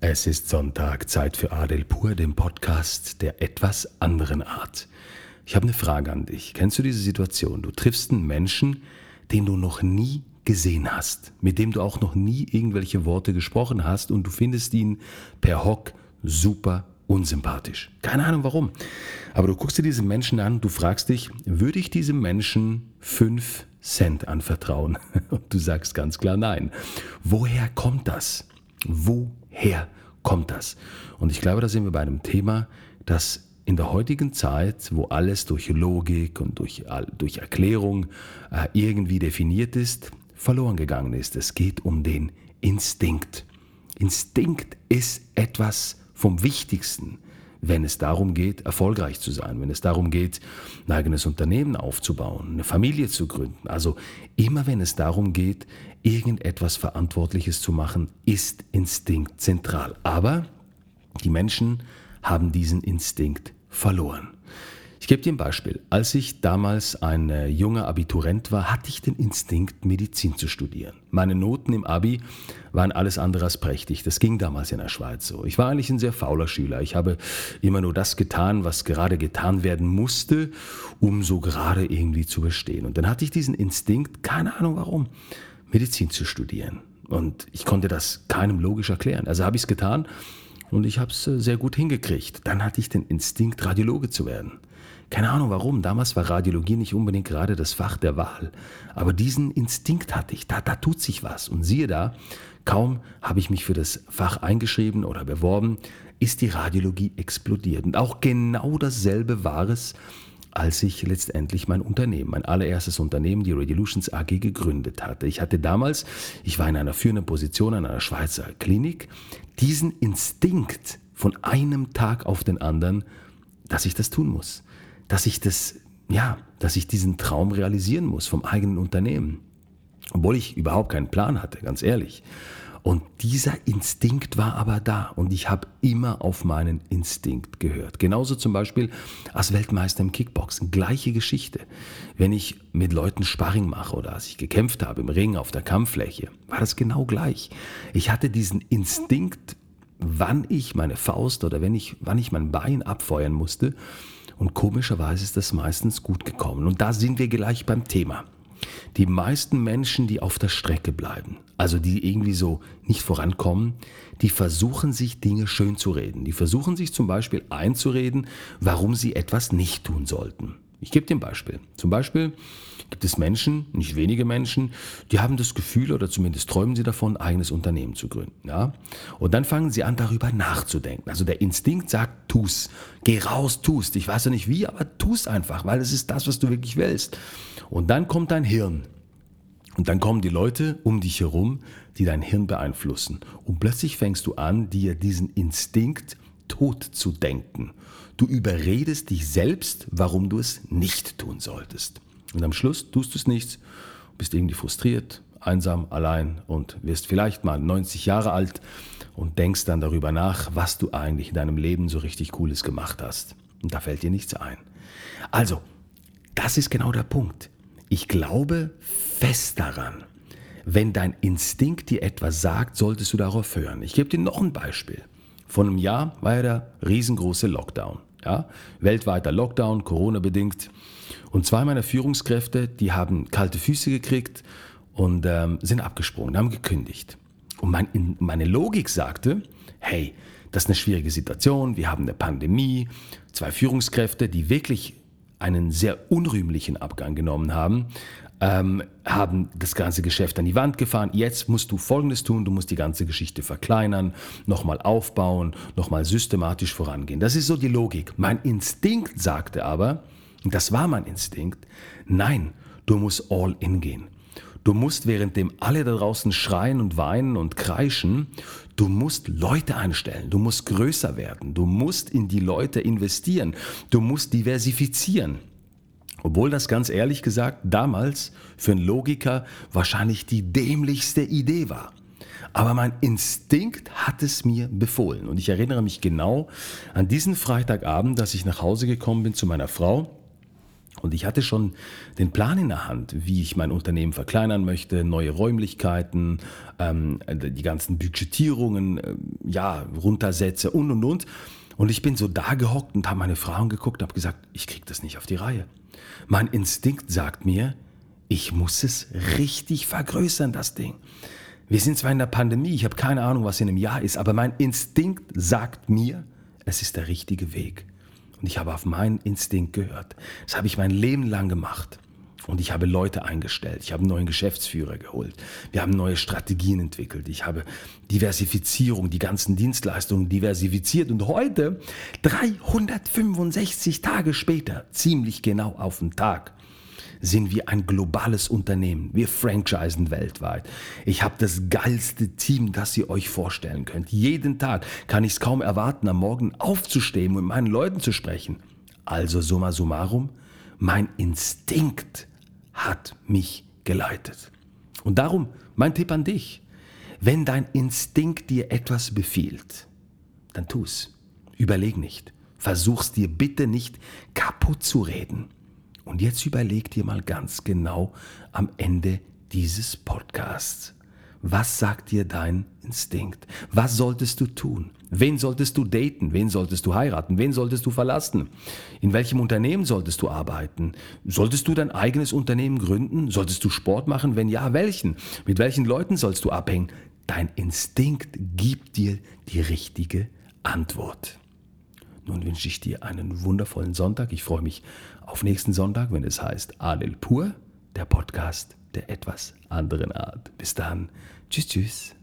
Es ist Sonntag, Zeit für Adel Pur, dem Podcast der etwas anderen Art. Ich habe eine Frage an dich. Kennst du diese Situation? Du triffst einen Menschen, den du noch nie gesehen hast, mit dem du auch noch nie irgendwelche Worte gesprochen hast und du findest ihn per Hock super unsympathisch. Keine Ahnung warum. Aber du guckst dir diesen Menschen an, du fragst dich, würde ich diesem Menschen fünf Cent anvertrauen? Und du sagst ganz klar nein. Woher kommt das? Woher kommt das? Und ich glaube, da sind wir bei einem Thema, das in der heutigen Zeit, wo alles durch Logik und durch, durch Erklärung äh, irgendwie definiert ist, verloren gegangen ist. Es geht um den Instinkt. Instinkt ist etwas vom Wichtigsten, wenn es darum geht, erfolgreich zu sein, wenn es darum geht, ein eigenes Unternehmen aufzubauen, eine Familie zu gründen. Also immer wenn es darum geht, irgendetwas Verantwortliches zu machen, ist Instinkt zentral. Aber die Menschen haben diesen Instinkt verloren. Ich gebe dir ein Beispiel. Als ich damals ein äh, junger Abiturent war, hatte ich den Instinkt, Medizin zu studieren. Meine Noten im Abi waren alles andere als prächtig. Das ging damals in der Schweiz so. Ich war eigentlich ein sehr fauler Schüler. Ich habe immer nur das getan, was gerade getan werden musste, um so gerade irgendwie zu bestehen. Und dann hatte ich diesen Instinkt, keine Ahnung warum, Medizin zu studieren. Und ich konnte das keinem logisch erklären. Also habe ich es getan und ich habe es äh, sehr gut hingekriegt. Dann hatte ich den Instinkt, Radiologe zu werden. Keine Ahnung warum. Damals war Radiologie nicht unbedingt gerade das Fach der Wahl. Aber diesen Instinkt hatte ich. Da, da tut sich was. Und siehe da, kaum habe ich mich für das Fach eingeschrieben oder beworben, ist die Radiologie explodiert. Und auch genau dasselbe war es, als ich letztendlich mein Unternehmen, mein allererstes Unternehmen, die Radiolutions AG, gegründet hatte. Ich hatte damals, ich war in einer führenden Position an einer Schweizer Klinik, diesen Instinkt von einem Tag auf den anderen, dass ich das tun muss dass ich das, ja, dass ich diesen Traum realisieren muss vom eigenen Unternehmen. Obwohl ich überhaupt keinen Plan hatte, ganz ehrlich. Und dieser Instinkt war aber da und ich habe immer auf meinen Instinkt gehört. Genauso zum Beispiel als Weltmeister im Kickboxen. Gleiche Geschichte. Wenn ich mit Leuten Sparring mache oder als ich gekämpft habe im Ring auf der Kampffläche, war das genau gleich. Ich hatte diesen Instinkt, wann ich meine Faust oder wenn ich, wann ich mein Bein abfeuern musste und komischerweise ist das meistens gut gekommen. Und da sind wir gleich beim Thema. Die meisten Menschen, die auf der Strecke bleiben, also die irgendwie so nicht vorankommen, die versuchen sich Dinge schön zu reden. Die versuchen sich zum Beispiel einzureden, warum sie etwas nicht tun sollten. Ich gebe dir ein Beispiel. Zum Beispiel gibt es Menschen, nicht wenige Menschen, die haben das Gefühl oder zumindest träumen sie davon, ein eigenes Unternehmen zu gründen. Ja? Und dann fangen sie an, darüber nachzudenken. Also der Instinkt sagt, tu's, geh raus, tust. Ich weiß ja nicht wie, aber tu's einfach, weil es ist das, was du wirklich willst. Und dann kommt dein Hirn. Und dann kommen die Leute um dich herum, die dein Hirn beeinflussen. Und plötzlich fängst du an, dir diesen Instinkt tot zu denken. Du überredest dich selbst, warum du es nicht tun solltest. Und am Schluss tust du es nicht, bist irgendwie frustriert, einsam, allein und wirst vielleicht mal 90 Jahre alt und denkst dann darüber nach, was du eigentlich in deinem Leben so richtig Cooles gemacht hast. Und da fällt dir nichts ein. Also, das ist genau der Punkt. Ich glaube fest daran, wenn dein Instinkt dir etwas sagt, solltest du darauf hören. Ich gebe dir noch ein Beispiel. Vor einem Jahr war ja der riesengroße Lockdown. Ja? Weltweiter Lockdown, Corona-bedingt. Und zwei meiner Führungskräfte, die haben kalte Füße gekriegt und ähm, sind abgesprungen, haben gekündigt. Und mein, meine Logik sagte, hey, das ist eine schwierige Situation, wir haben eine Pandemie, zwei Führungskräfte, die wirklich einen sehr unrühmlichen Abgang genommen haben, ähm, haben das ganze Geschäft an die Wand gefahren. Jetzt musst du Folgendes tun, du musst die ganze Geschichte verkleinern, nochmal aufbauen, nochmal systematisch vorangehen. Das ist so die Logik. Mein Instinkt sagte aber, und das war mein Instinkt, nein, du musst all in gehen. Du musst, währenddem alle da draußen schreien und weinen und kreischen, du musst Leute einstellen, du musst größer werden, du musst in die Leute investieren, du musst diversifizieren. Obwohl das ganz ehrlich gesagt damals für einen Logiker wahrscheinlich die dämlichste Idee war. Aber mein Instinkt hat es mir befohlen. Und ich erinnere mich genau an diesen Freitagabend, dass ich nach Hause gekommen bin zu meiner Frau Und ich hatte schon den Plan in der Hand, wie ich mein Unternehmen verkleinern möchte, neue Räumlichkeiten, ähm, die ganzen Budgetierungen, äh, ja, runtersetze und und und. Und ich bin so da gehockt und habe meine Frauen geguckt und habe gesagt, ich kriege das nicht auf die Reihe. Mein Instinkt sagt mir, ich muss es richtig vergrößern, das Ding. Wir sind zwar in der Pandemie, ich habe keine Ahnung, was in einem Jahr ist, aber mein Instinkt sagt mir, es ist der richtige Weg. Und ich habe auf meinen Instinkt gehört. Das habe ich mein Leben lang gemacht. Und ich habe Leute eingestellt. Ich habe einen neuen Geschäftsführer geholt. Wir haben neue Strategien entwickelt. Ich habe Diversifizierung, die ganzen Dienstleistungen diversifiziert. Und heute, 365 Tage später, ziemlich genau auf den Tag, sind wir ein globales Unternehmen. Wir franchisen weltweit. Ich habe das geilste Team, das ihr euch vorstellen könnt. Jeden Tag kann ich es kaum erwarten, am Morgen aufzustehen und mit meinen Leuten zu sprechen. Also summa summarum, mein Instinkt hat mich geleitet. Und darum mein Tipp an dich. Wenn dein Instinkt dir etwas befiehlt, dann tu's. Überleg nicht. Versuch's dir bitte nicht kaputt zu reden. Und jetzt überleg dir mal ganz genau am Ende dieses Podcasts. Was sagt dir dein Instinkt? Was solltest du tun? Wen solltest du daten? Wen solltest du heiraten? Wen solltest du verlassen? In welchem Unternehmen solltest du arbeiten? Solltest du dein eigenes Unternehmen gründen? Solltest du Sport machen? Wenn ja, welchen? Mit welchen Leuten sollst du abhängen? Dein Instinkt gibt dir die richtige Antwort. Nun wünsche ich dir einen wundervollen Sonntag. Ich freue mich auf nächsten Sonntag, wenn es heißt Adel Pur, der Podcast der etwas anderen Art. Bis dann. Tschüss, tschüss.